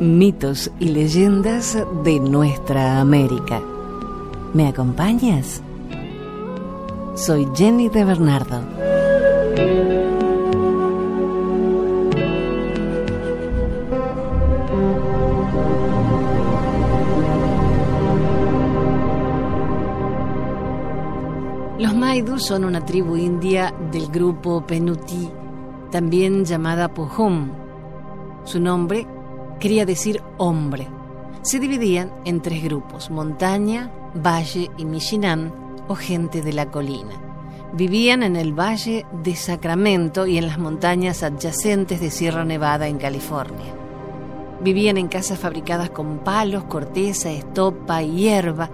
mitos y leyendas de nuestra América. ¿Me acompañas? Soy Jenny de Bernardo. Los Maidu son una tribu india del grupo Penuti, también llamada Pohum. Su nombre quería decir hombre. Se dividían en tres grupos, montaña, valle y Mishinam, o gente de la colina. Vivían en el valle de Sacramento y en las montañas adyacentes de Sierra Nevada en California. Vivían en casas fabricadas con palos, corteza, estopa y hierba,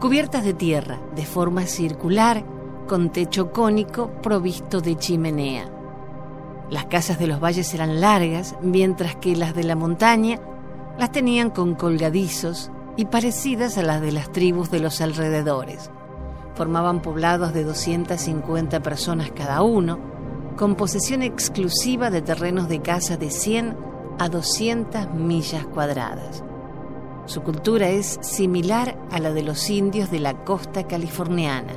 cubiertas de tierra, de forma circular, con techo cónico provisto de chimenea. Las casas de los valles eran largas, mientras que las de la montaña las tenían con colgadizos y parecidas a las de las tribus de los alrededores. Formaban poblados de 250 personas cada uno, con posesión exclusiva de terrenos de casa de 100 a 200 millas cuadradas. Su cultura es similar a la de los indios de la costa californiana.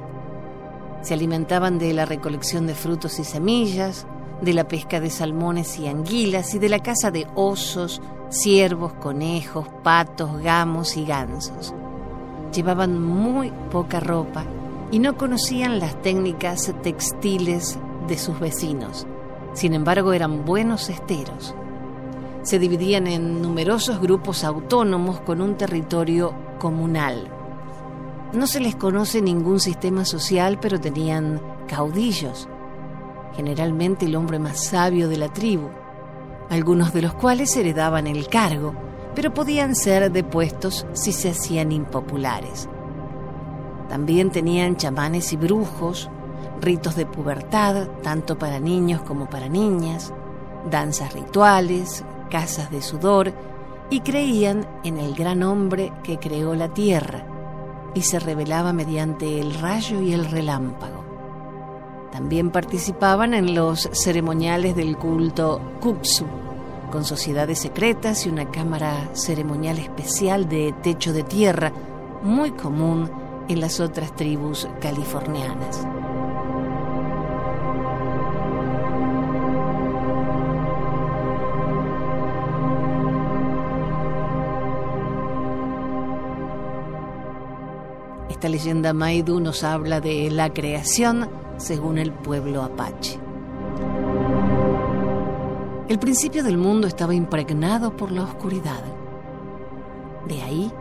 Se alimentaban de la recolección de frutos y semillas, de la pesca de salmones y anguilas y de la caza de osos, ciervos, conejos, patos, gamos y gansos. Llevaban muy poca ropa y no conocían las técnicas textiles de sus vecinos. Sin embargo, eran buenos esteros. Se dividían en numerosos grupos autónomos con un territorio comunal. No se les conoce ningún sistema social, pero tenían caudillos generalmente el hombre más sabio de la tribu, algunos de los cuales heredaban el cargo, pero podían ser depuestos si se hacían impopulares. También tenían chamanes y brujos, ritos de pubertad, tanto para niños como para niñas, danzas rituales, casas de sudor, y creían en el gran hombre que creó la tierra y se revelaba mediante el rayo y el relámpago. También participaban en los ceremoniales del culto Kuksu, con sociedades secretas y una cámara ceremonial especial de techo de tierra, muy común en las otras tribus californianas. Esta leyenda Maidu nos habla de la creación según el pueblo apache. El principio del mundo estaba impregnado por la oscuridad. De ahí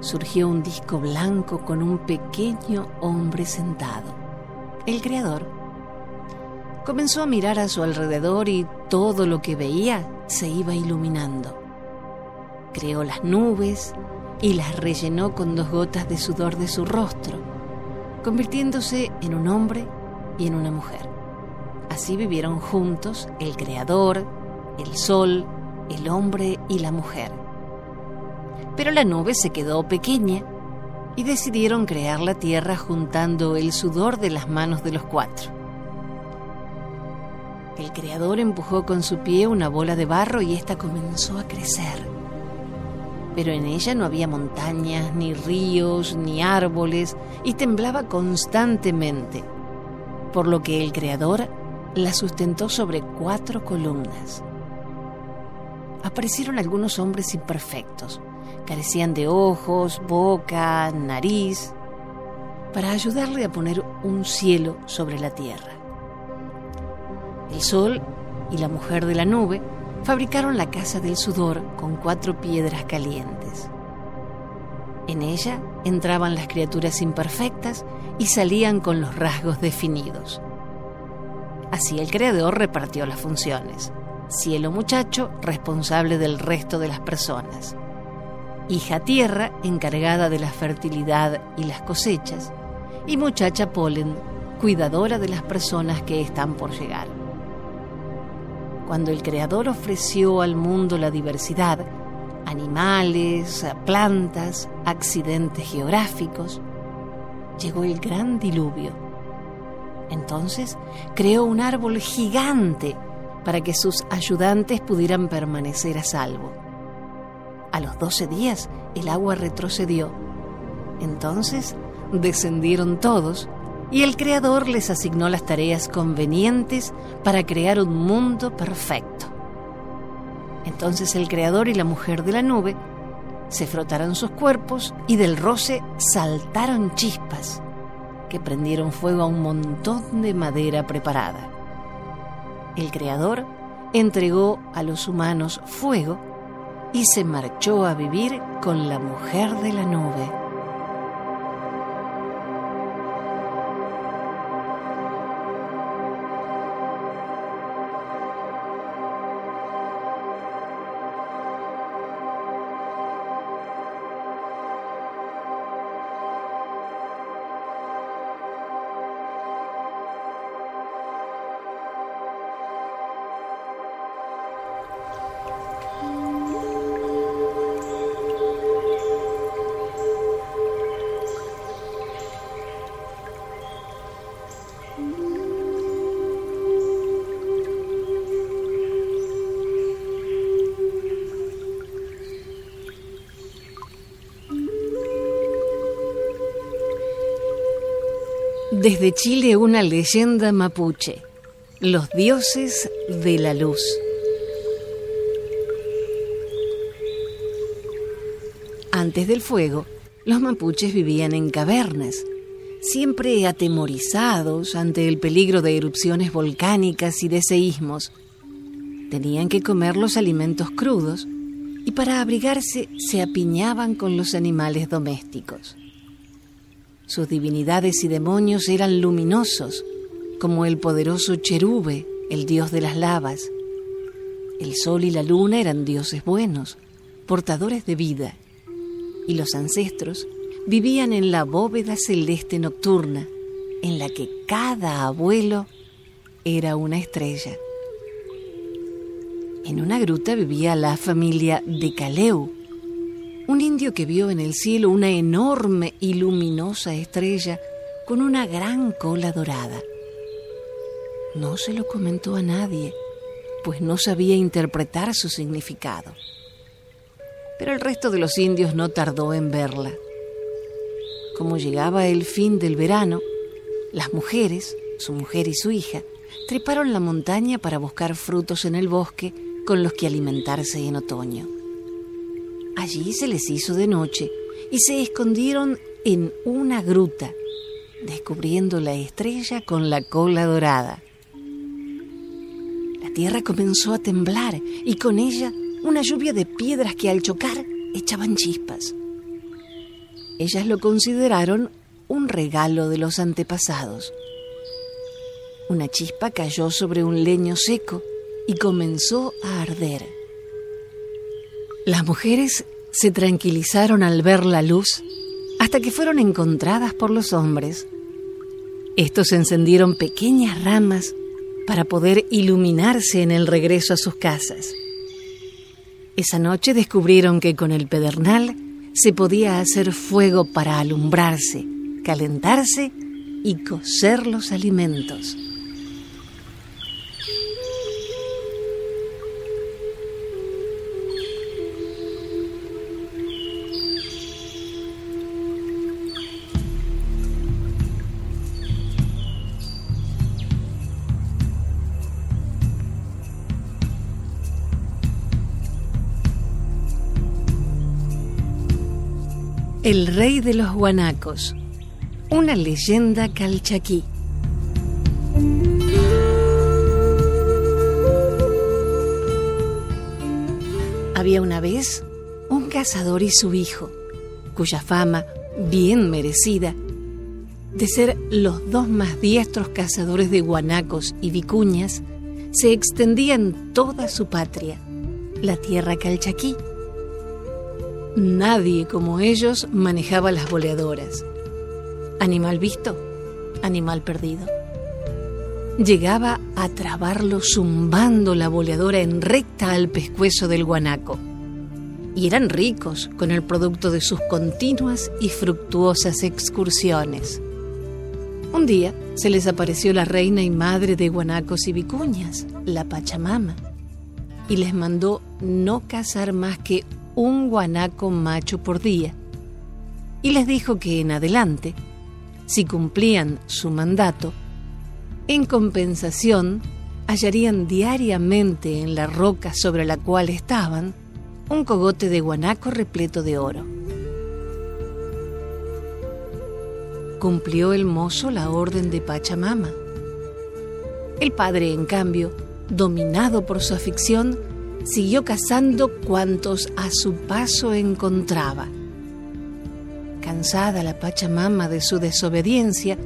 surgió un disco blanco con un pequeño hombre sentado, el Creador. Comenzó a mirar a su alrededor y todo lo que veía se iba iluminando. Creó las nubes y las rellenó con dos gotas de sudor de su rostro, convirtiéndose en un hombre y en una mujer. Así vivieron juntos el Creador, el Sol, el hombre y la mujer. Pero la nube se quedó pequeña y decidieron crear la tierra juntando el sudor de las manos de los cuatro. El Creador empujó con su pie una bola de barro y ésta comenzó a crecer. Pero en ella no había montañas, ni ríos, ni árboles, y temblaba constantemente por lo que el Creador la sustentó sobre cuatro columnas. Aparecieron algunos hombres imperfectos, carecían de ojos, boca, nariz, para ayudarle a poner un cielo sobre la tierra. El sol y la mujer de la nube fabricaron la casa del sudor con cuatro piedras calientes. En ella entraban las criaturas imperfectas y salían con los rasgos definidos. Así el creador repartió las funciones. Cielo muchacho, responsable del resto de las personas. Hija tierra, encargada de la fertilidad y las cosechas. Y muchacha polen, cuidadora de las personas que están por llegar. Cuando el creador ofreció al mundo la diversidad, animales, plantas, accidentes geográficos. Llegó el gran diluvio. Entonces creó un árbol gigante para que sus ayudantes pudieran permanecer a salvo. A los doce días el agua retrocedió. Entonces descendieron todos y el Creador les asignó las tareas convenientes para crear un mundo perfecto. Entonces el Creador y la mujer de la nube se frotaron sus cuerpos y del roce saltaron chispas que prendieron fuego a un montón de madera preparada. El Creador entregó a los humanos fuego y se marchó a vivir con la mujer de la nube. Desde Chile una leyenda mapuche, los dioses de la luz. Antes del fuego, los mapuches vivían en cavernas, siempre atemorizados ante el peligro de erupciones volcánicas y de seísmos. Tenían que comer los alimentos crudos y para abrigarse se apiñaban con los animales domésticos. Sus divinidades y demonios eran luminosos, como el poderoso Cherube, el dios de las lavas. El sol y la luna eran dioses buenos, portadores de vida, y los ancestros vivían en la bóveda celeste nocturna, en la que cada abuelo era una estrella. En una gruta vivía la familia de Caleu, un indio que vio en el cielo una enorme y luminosa estrella con una gran cola dorada. No se lo comentó a nadie, pues no sabía interpretar su significado. Pero el resto de los indios no tardó en verla. Como llegaba el fin del verano, las mujeres, su mujer y su hija, treparon la montaña para buscar frutos en el bosque con los que alimentarse en otoño. Allí se les hizo de noche y se escondieron en una gruta, descubriendo la estrella con la cola dorada. La tierra comenzó a temblar y con ella una lluvia de piedras que al chocar echaban chispas. Ellas lo consideraron un regalo de los antepasados. Una chispa cayó sobre un leño seco y comenzó a arder. Las mujeres se tranquilizaron al ver la luz hasta que fueron encontradas por los hombres. Estos encendieron pequeñas ramas para poder iluminarse en el regreso a sus casas. Esa noche descubrieron que con el pedernal se podía hacer fuego para alumbrarse, calentarse y cocer los alimentos. El rey de los guanacos, una leyenda calchaquí. Había una vez un cazador y su hijo, cuya fama, bien merecida, de ser los dos más diestros cazadores de guanacos y vicuñas, se extendía en toda su patria, la tierra calchaquí Nadie como ellos manejaba las boleadoras. Animal visto, animal perdido. Llegaba a trabarlo zumbando la boleadora en recta al pescuezo del guanaco. Y eran ricos con el producto de sus continuas y fructuosas excursiones. Un día se les apareció la reina y madre de guanacos y vicuñas, la Pachamama, y les mandó no cazar más que un guanaco macho por día y les dijo que en adelante, si cumplían su mandato, en compensación hallarían diariamente en la roca sobre la cual estaban un cogote de guanaco repleto de oro. Cumplió el mozo la orden de Pachamama. El padre, en cambio, dominado por su afición, siguió cazando cuantos a su paso encontraba. Cansada la Pachamama de su desobediencia,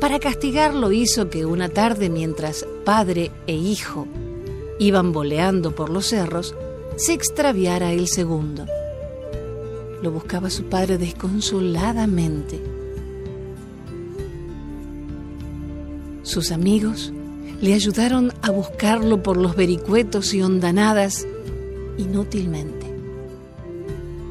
para castigarlo hizo que una tarde mientras padre e hijo iban boleando por los cerros, se extraviara el segundo. Lo buscaba su padre desconsoladamente. Sus amigos le ayudaron a buscarlo por los vericuetos y hondanadas inútilmente.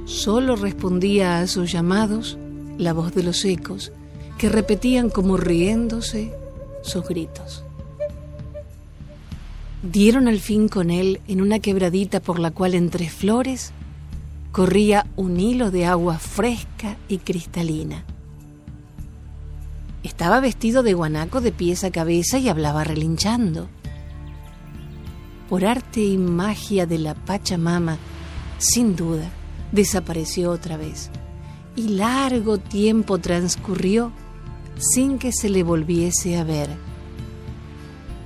Solo respondía a sus llamados la voz de los ecos que repetían como riéndose sus gritos. Dieron al fin con él en una quebradita por la cual entre flores corría un hilo de agua fresca y cristalina. Estaba vestido de guanaco de pies a cabeza y hablaba relinchando. Por arte y magia de la Pachamama, sin duda, desapareció otra vez. Y largo tiempo transcurrió sin que se le volviese a ver.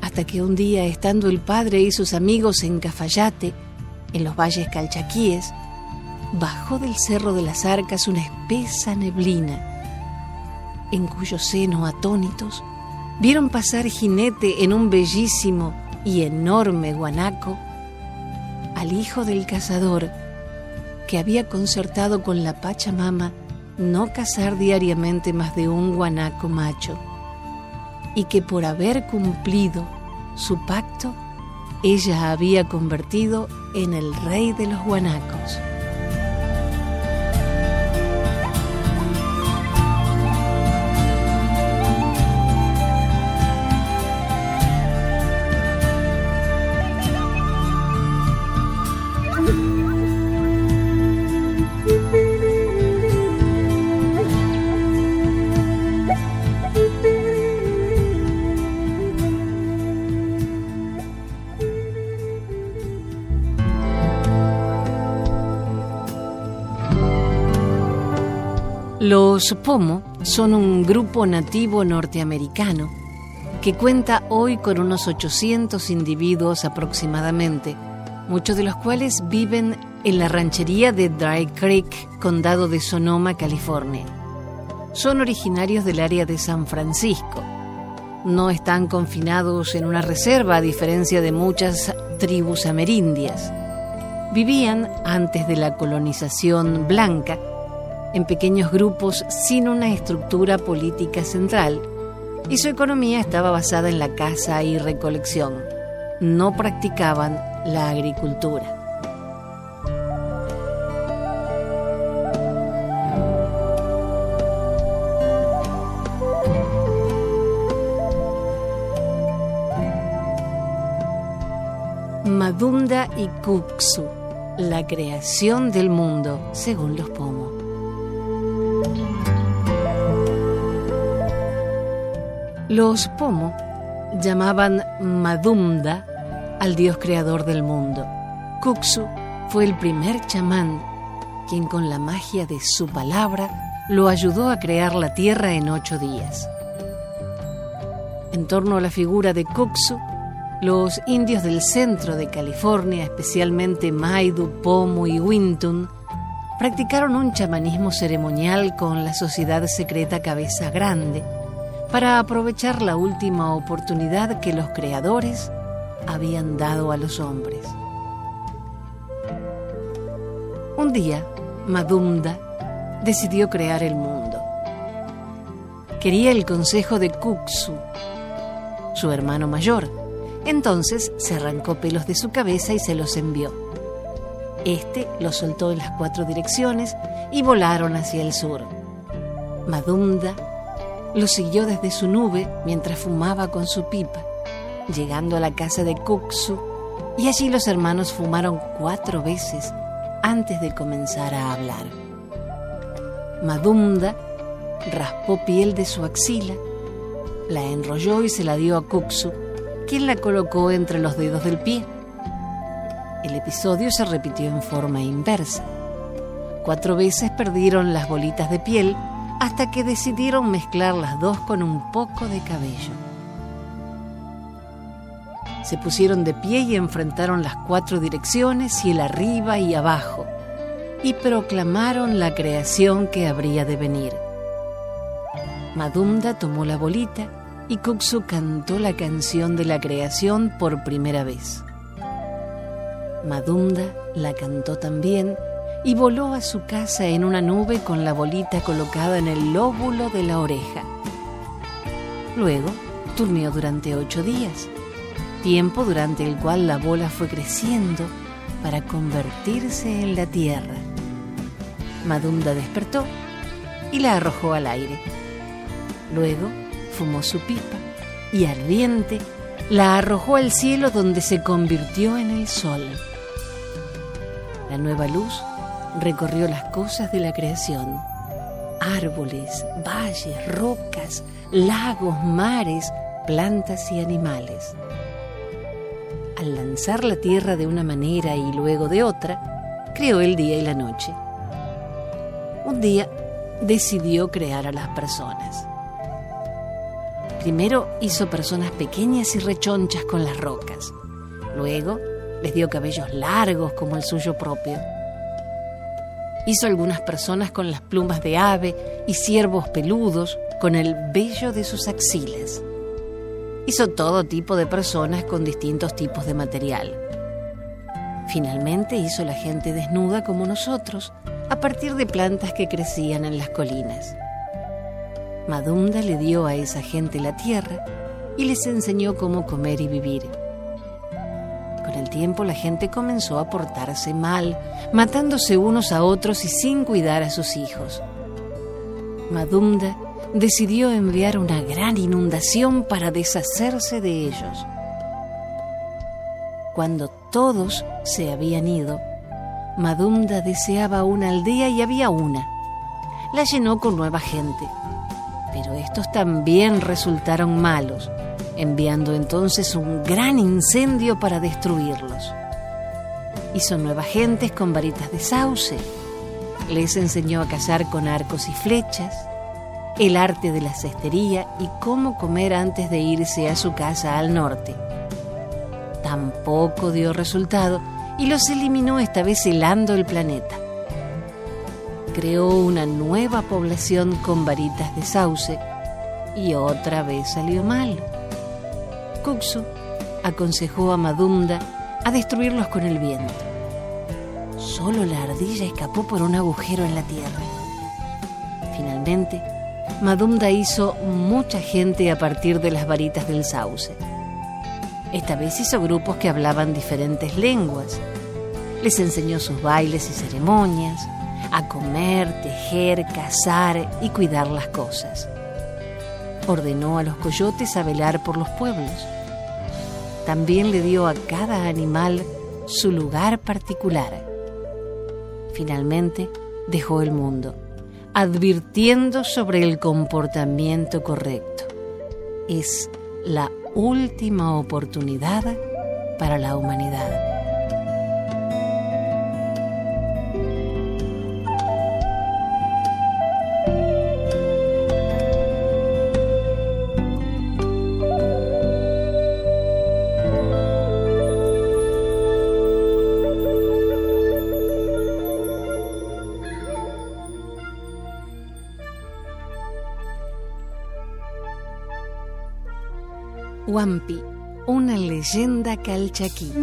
Hasta que un día, estando el padre y sus amigos en Cafayate, en los valles calchaquíes, bajó del cerro de las arcas una espesa neblina en cuyo seno atónitos vieron pasar jinete en un bellísimo y enorme guanaco al hijo del cazador que había concertado con la Pachamama no cazar diariamente más de un guanaco macho y que por haber cumplido su pacto ella había convertido en el rey de los guanacos. Los Pomo son un grupo nativo norteamericano que cuenta hoy con unos 800 individuos aproximadamente, muchos de los cuales viven en la ranchería de Dry Creek, condado de Sonoma, California. Son originarios del área de San Francisco. No están confinados en una reserva a diferencia de muchas tribus amerindias. Vivían antes de la colonización blanca en pequeños grupos sin una estructura política central, y su economía estaba basada en la caza y recolección. No practicaban la agricultura. Madunda y Kuksu, la creación del mundo según los pomos. Los Pomo llamaban Madumda al dios creador del mundo. Kuksu fue el primer chamán quien con la magia de su palabra lo ayudó a crear la tierra en ocho días. En torno a la figura de Kuksu, los indios del centro de California, especialmente Maidu, Pomo y Wintun, practicaron un chamanismo ceremonial con la sociedad secreta Cabeza Grande, para aprovechar la última oportunidad que los creadores habían dado a los hombres. Un día, Madumda decidió crear el mundo. Quería el consejo de Kuksu, su hermano mayor. Entonces se arrancó pelos de su cabeza y se los envió. Este los soltó en las cuatro direcciones y volaron hacia el sur. Madumda lo siguió desde su nube mientras fumaba con su pipa, llegando a la casa de Kuksu, y allí los hermanos fumaron cuatro veces antes de comenzar a hablar. Madumda raspó piel de su axila, la enrolló y se la dio a Kuksu, quien la colocó entre los dedos del pie. El episodio se repitió en forma inversa. Cuatro veces perdieron las bolitas de piel hasta que decidieron mezclar las dos con un poco de cabello. Se pusieron de pie y enfrentaron las cuatro direcciones y el arriba y abajo, y proclamaron la creación que habría de venir. Madumda tomó la bolita y Kuksu cantó la canción de la creación por primera vez. Madumda la cantó también y voló a su casa en una nube con la bolita colocada en el lóbulo de la oreja. Luego durmió durante ocho días, tiempo durante el cual la bola fue creciendo para convertirse en la tierra. Madumda despertó y la arrojó al aire. Luego fumó su pipa y ardiente la arrojó al cielo donde se convirtió en el sol. La nueva luz recorrió las cosas de la creación. Árboles, valles, rocas, lagos, mares, plantas y animales. Al lanzar la tierra de una manera y luego de otra, creó el día y la noche. Un día decidió crear a las personas. Primero hizo personas pequeñas y rechonchas con las rocas. Luego les dio cabellos largos como el suyo propio Hizo algunas personas con las plumas de ave y ciervos peludos con el vello de sus axilas. Hizo todo tipo de personas con distintos tipos de material. Finalmente hizo la gente desnuda como nosotros, a partir de plantas que crecían en las colinas. Madumda le dio a esa gente la tierra y les enseñó cómo comer y vivir tiempo la gente comenzó a portarse mal, matándose unos a otros y sin cuidar a sus hijos. Madumda decidió enviar una gran inundación para deshacerse de ellos. Cuando todos se habían ido, Madumda deseaba una aldea y había una. La llenó con nueva gente, pero estos también resultaron malos enviando entonces un gran incendio para destruirlos. Hizo nuevas gentes con varitas de sauce, les enseñó a cazar con arcos y flechas, el arte de la cestería y cómo comer antes de irse a su casa al norte. Tampoco dio resultado y los eliminó esta vez helando el planeta. Creó una nueva población con varitas de sauce y otra vez salió mal. Aconsejó a Madumda a destruirlos con el viento. Solo la ardilla escapó por un agujero en la tierra. Finalmente, Madumda hizo mucha gente a partir de las varitas del sauce. Esta vez hizo grupos que hablaban diferentes lenguas. Les enseñó sus bailes y ceremonias, a comer, tejer, cazar y cuidar las cosas. Ordenó a los coyotes a velar por los pueblos también le dio a cada animal su lugar particular. Finalmente dejó el mundo, advirtiendo sobre el comportamiento correcto. Es la última oportunidad para la humanidad. Huampi, una leyenda calchaquí.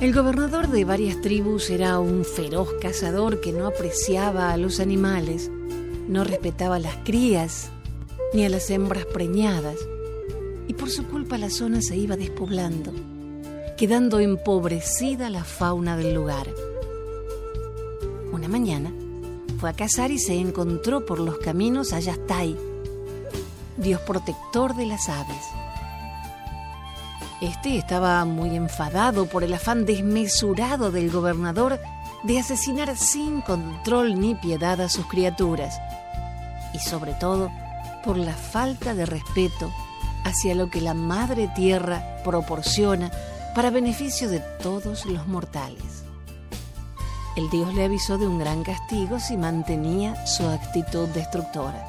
El gobernador de varias tribus era un feroz cazador que no apreciaba a los animales, no respetaba a las crías ni a las hembras preñadas, y por su culpa la zona se iba despoblando, quedando empobrecida la fauna del lugar. Una mañana, fue a cazar y se encontró por los caminos a Yastai, dios protector de las aves. Este estaba muy enfadado por el afán desmesurado del gobernador de asesinar sin control ni piedad a sus criaturas y sobre todo por la falta de respeto hacia lo que la Madre Tierra proporciona para beneficio de todos los mortales. El dios le avisó de un gran castigo si mantenía su actitud destructora.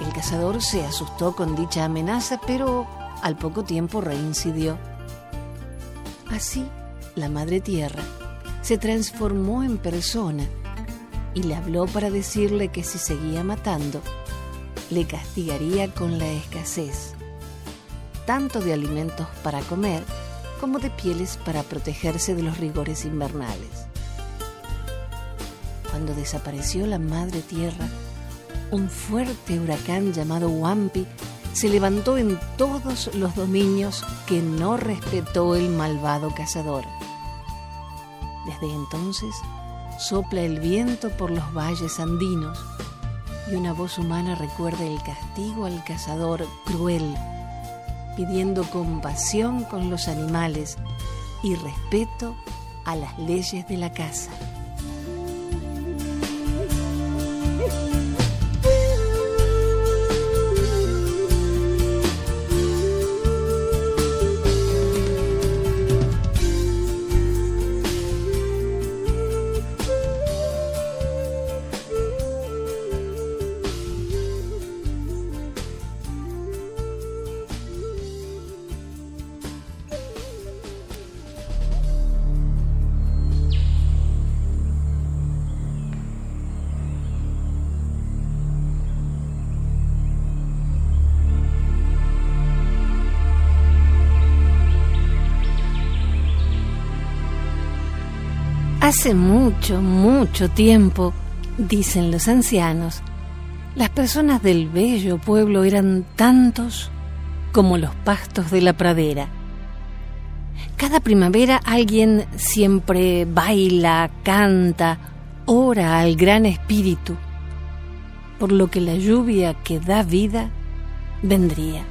El cazador se asustó con dicha amenaza, pero al poco tiempo reincidió. Así, la Madre Tierra se transformó en persona y le habló para decirle que si seguía matando, le castigaría con la escasez, tanto de alimentos para comer como de pieles para protegerse de los rigores invernales. Cuando desapareció la Madre Tierra, un fuerte huracán llamado Wampi se levantó en todos los dominios que no respetó el malvado cazador. Desde entonces sopla el viento por los valles andinos y una voz humana recuerda el castigo al cazador cruel, pidiendo compasión con los animales y respeto a las leyes de la casa. Hace mucho, mucho tiempo, dicen los ancianos, las personas del bello pueblo eran tantos como los pastos de la pradera. Cada primavera alguien siempre baila, canta, ora al gran espíritu, por lo que la lluvia que da vida vendría.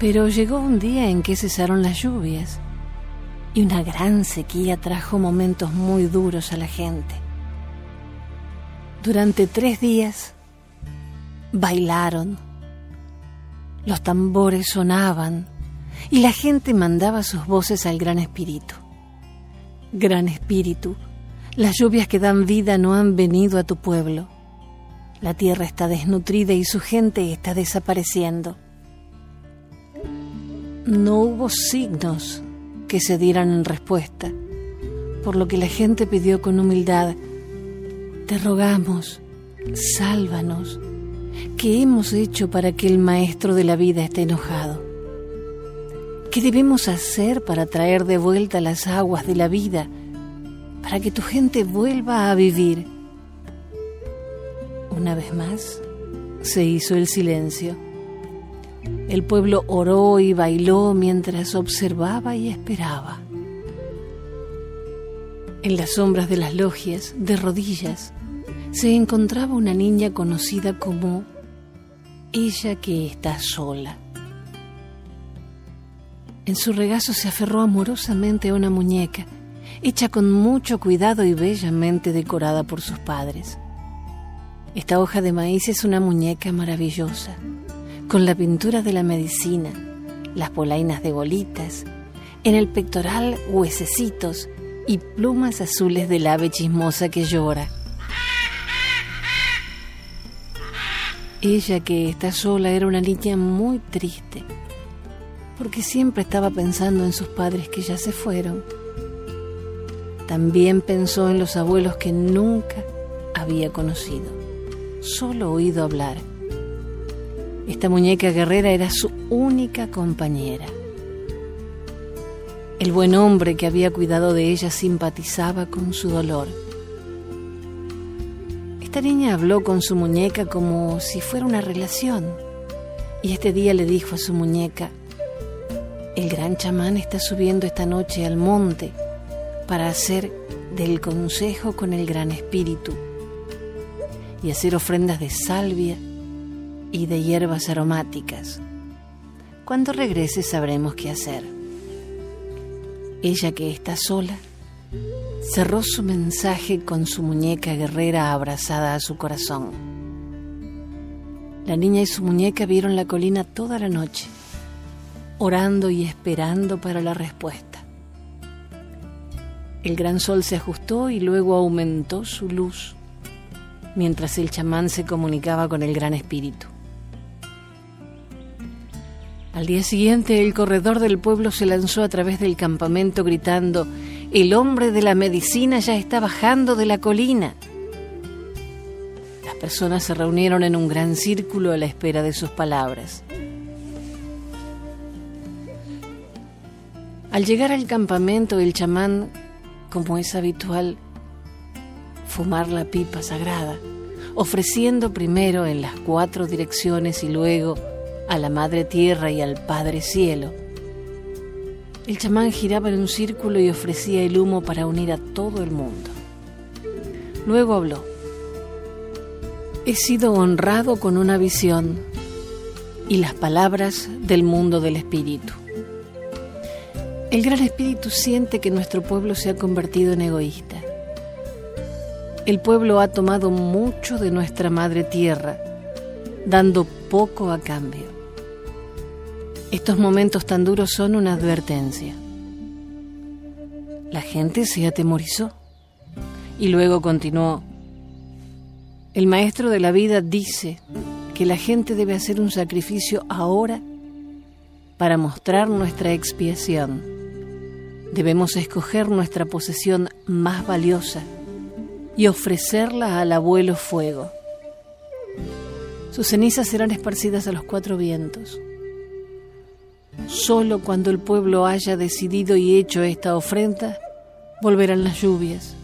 Pero llegó un día en que cesaron las lluvias y una gran sequía trajo momentos muy duros a la gente. Durante tres días bailaron, los tambores sonaban y la gente mandaba sus voces al Gran Espíritu. Gran Espíritu, las lluvias que dan vida no han venido a tu pueblo. La tierra está desnutrida y su gente está desapareciendo. No hubo signos que se dieran en respuesta, por lo que la gente pidió con humildad, te rogamos, sálvanos, ¿qué hemos hecho para que el Maestro de la vida esté enojado? ¿Qué debemos hacer para traer de vuelta las aguas de la vida, para que tu gente vuelva a vivir? Una vez más, se hizo el silencio. El pueblo oró y bailó mientras observaba y esperaba. En las sombras de las logias, de rodillas, se encontraba una niña conocida como ella que está sola. En su regazo se aferró amorosamente a una muñeca, hecha con mucho cuidado y bellamente decorada por sus padres. Esta hoja de maíz es una muñeca maravillosa con la pintura de la medicina, las polainas de bolitas, en el pectoral huesecitos y plumas azules del ave chismosa que llora. Ella que está sola era una niña muy triste, porque siempre estaba pensando en sus padres que ya se fueron. También pensó en los abuelos que nunca había conocido, solo oído hablar esta muñeca guerrera era su única compañera. El buen hombre que había cuidado de ella simpatizaba con su dolor. Esta niña habló con su muñeca como si fuera una relación y este día le dijo a su muñeca, el gran chamán está subiendo esta noche al monte para hacer del consejo con el gran espíritu y hacer ofrendas de salvia y de hierbas aromáticas. Cuando regrese sabremos qué hacer. Ella que está sola, cerró su mensaje con su muñeca guerrera abrazada a su corazón. La niña y su muñeca vieron la colina toda la noche, orando y esperando para la respuesta. El gran sol se ajustó y luego aumentó su luz, mientras el chamán se comunicaba con el gran espíritu. Al día siguiente, el corredor del pueblo se lanzó a través del campamento gritando, El hombre de la medicina ya está bajando de la colina. Las personas se reunieron en un gran círculo a la espera de sus palabras. Al llegar al campamento, el chamán, como es habitual, fumar la pipa sagrada, ofreciendo primero en las cuatro direcciones y luego a la Madre Tierra y al Padre Cielo. El chamán giraba en un círculo y ofrecía el humo para unir a todo el mundo. Luego habló. He sido honrado con una visión y las palabras del mundo del espíritu. El gran espíritu siente que nuestro pueblo se ha convertido en egoísta. El pueblo ha tomado mucho de nuestra madre tierra, dando poco a cambio. Estos momentos tan duros son una advertencia. La gente se atemorizó y luego continuó. El maestro de la vida dice que la gente debe hacer un sacrificio ahora para mostrar nuestra expiación. Debemos escoger nuestra posesión más valiosa y ofrecerla al abuelo fuego. Sus cenizas serán esparcidas a los cuatro vientos. Solo cuando el pueblo haya decidido y hecho esta ofrenda, volverán las lluvias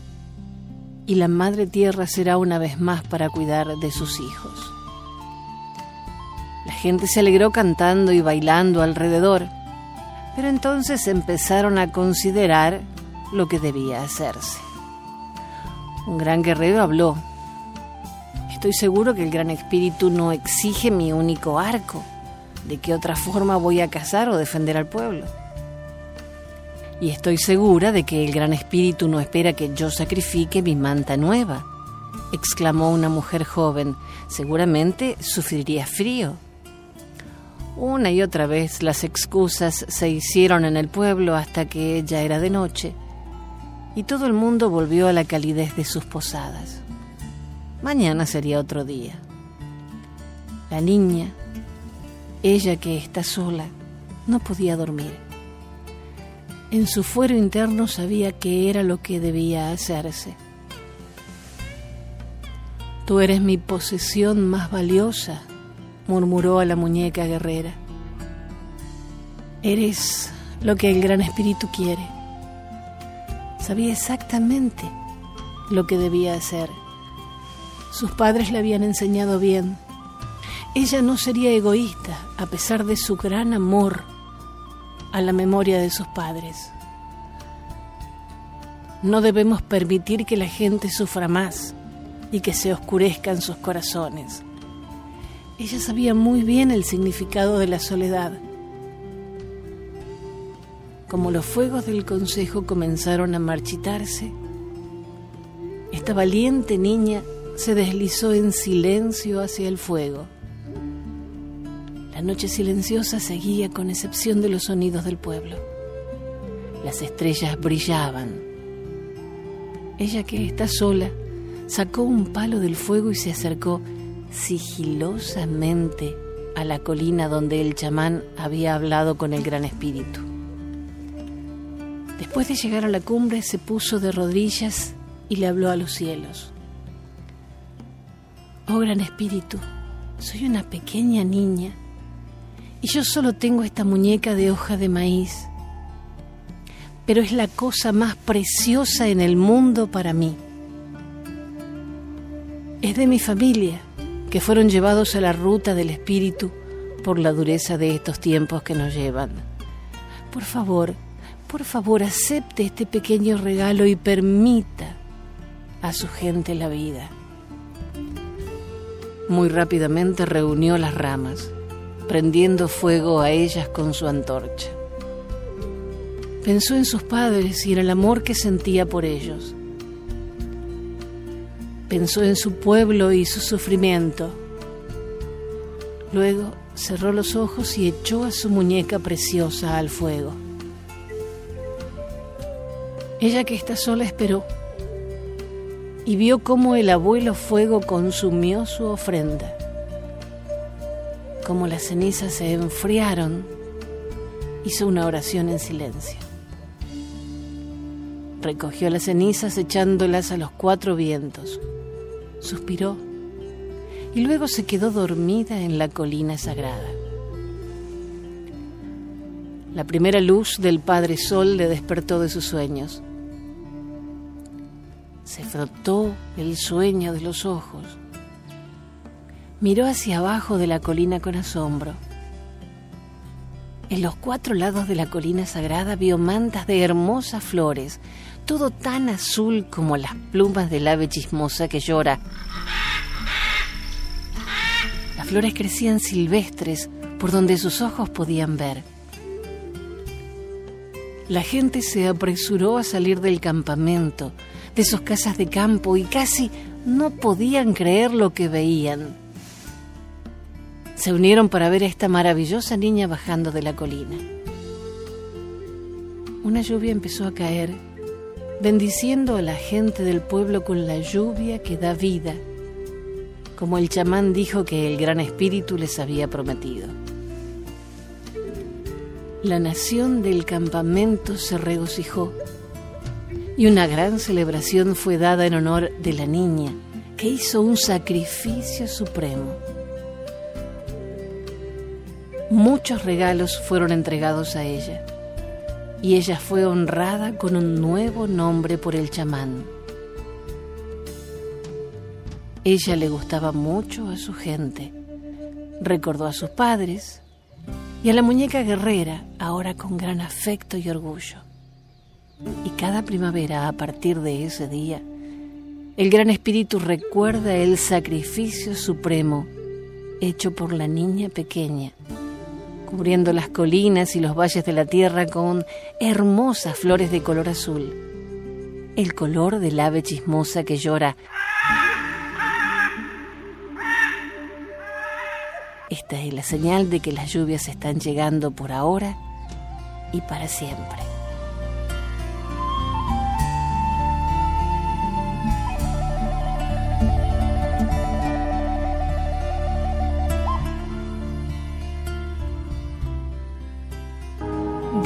y la Madre Tierra será una vez más para cuidar de sus hijos. La gente se alegró cantando y bailando alrededor, pero entonces empezaron a considerar lo que debía hacerse. Un gran guerrero habló. Estoy seguro que el Gran Espíritu no exige mi único arco ¿De qué otra forma voy a cazar o defender al pueblo? Y estoy segura de que el Gran Espíritu no espera que yo sacrifique mi manta nueva, exclamó una mujer joven. Seguramente sufriría frío. Una y otra vez las excusas se hicieron en el pueblo hasta que ya era de noche y todo el mundo volvió a la calidez de sus posadas. Mañana sería otro día. La niña, ella que está sola no podía dormir. En su fuero interno sabía que era lo que debía hacerse. Tú eres mi posesión más valiosa, murmuró a la muñeca guerrera. Eres lo que el Gran Espíritu quiere. Sabía exactamente lo que debía hacer. Sus padres le habían enseñado bien ella no sería egoísta a pesar de su gran amor a la memoria de sus padres. No debemos permitir que la gente sufra más y que se oscurezcan sus corazones. Ella sabía muy bien el significado de la soledad. Como los fuegos del consejo comenzaron a marchitarse, esta valiente niña se deslizó en silencio hacia el fuego. La noche silenciosa seguía con excepción de los sonidos del pueblo. Las estrellas brillaban. Ella que está sola sacó un palo del fuego y se acercó sigilosamente a la colina donde el chamán había hablado con el gran espíritu. Después de llegar a la cumbre se puso de rodillas y le habló a los cielos. Oh gran espíritu, soy una pequeña niña y yo solo tengo esta muñeca de hoja de maíz. Pero es la cosa más preciosa en el mundo para mí. Es de mi familia, que fueron llevados a la ruta del espíritu por la dureza de estos tiempos que nos llevan. Por favor, por favor, acepte este pequeño regalo y permita a su gente la vida. Muy rápidamente reunió las ramas prendiendo fuego a ellas con su antorcha. Pensó en sus padres y en el amor que sentía por ellos. Pensó en su pueblo y su sufrimiento. Luego cerró los ojos y echó a su muñeca preciosa al fuego. Ella que está sola esperó y vio cómo el abuelo fuego consumió su ofrenda, cómo las cenizas se enfriaron, hizo una oración en silencio. Recogió las cenizas echándolas a los cuatro vientos, suspiró y luego se quedó dormida en la colina sagrada. La primera luz del Padre Sol le despertó de sus sueños se frotó el sueño de los ojos. Miró hacia abajo de la colina con asombro. En los cuatro lados de la colina sagrada vio mantas de hermosas flores, todo tan azul como las plumas del ave chismosa que llora. Las flores crecían silvestres por donde sus ojos podían ver. La gente se apresuró a salir del campamento, de sus casas de campo y casi no podían creer lo que veían. Se unieron para ver a esta maravillosa niña bajando de la colina. Una lluvia empezó a caer, bendiciendo a la gente del pueblo con la lluvia que da vida, como el chamán dijo que el gran espíritu les había prometido. La nación del campamento se regocijó y una gran celebración fue dada en honor de la niña, que hizo un sacrificio supremo. Muchos regalos fueron entregados a ella, y ella fue honrada con un nuevo nombre por el chamán. Ella le gustaba mucho a su gente, recordó a sus padres y a la muñeca guerrera, ahora con gran afecto y orgullo. Y cada primavera, a partir de ese día, el Gran Espíritu recuerda el sacrificio supremo hecho por la niña pequeña, cubriendo las colinas y los valles de la tierra con hermosas flores de color azul, el color del ave chismosa que llora. Esta es la señal de que las lluvias están llegando por ahora y para siempre.